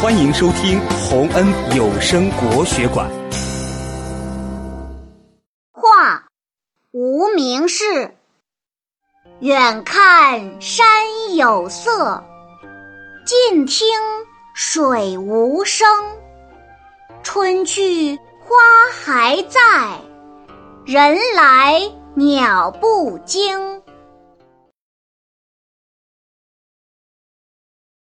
欢迎收听洪恩有声国学馆。画无名氏远看山有色近听水无声。春去花还在人来鸟不惊。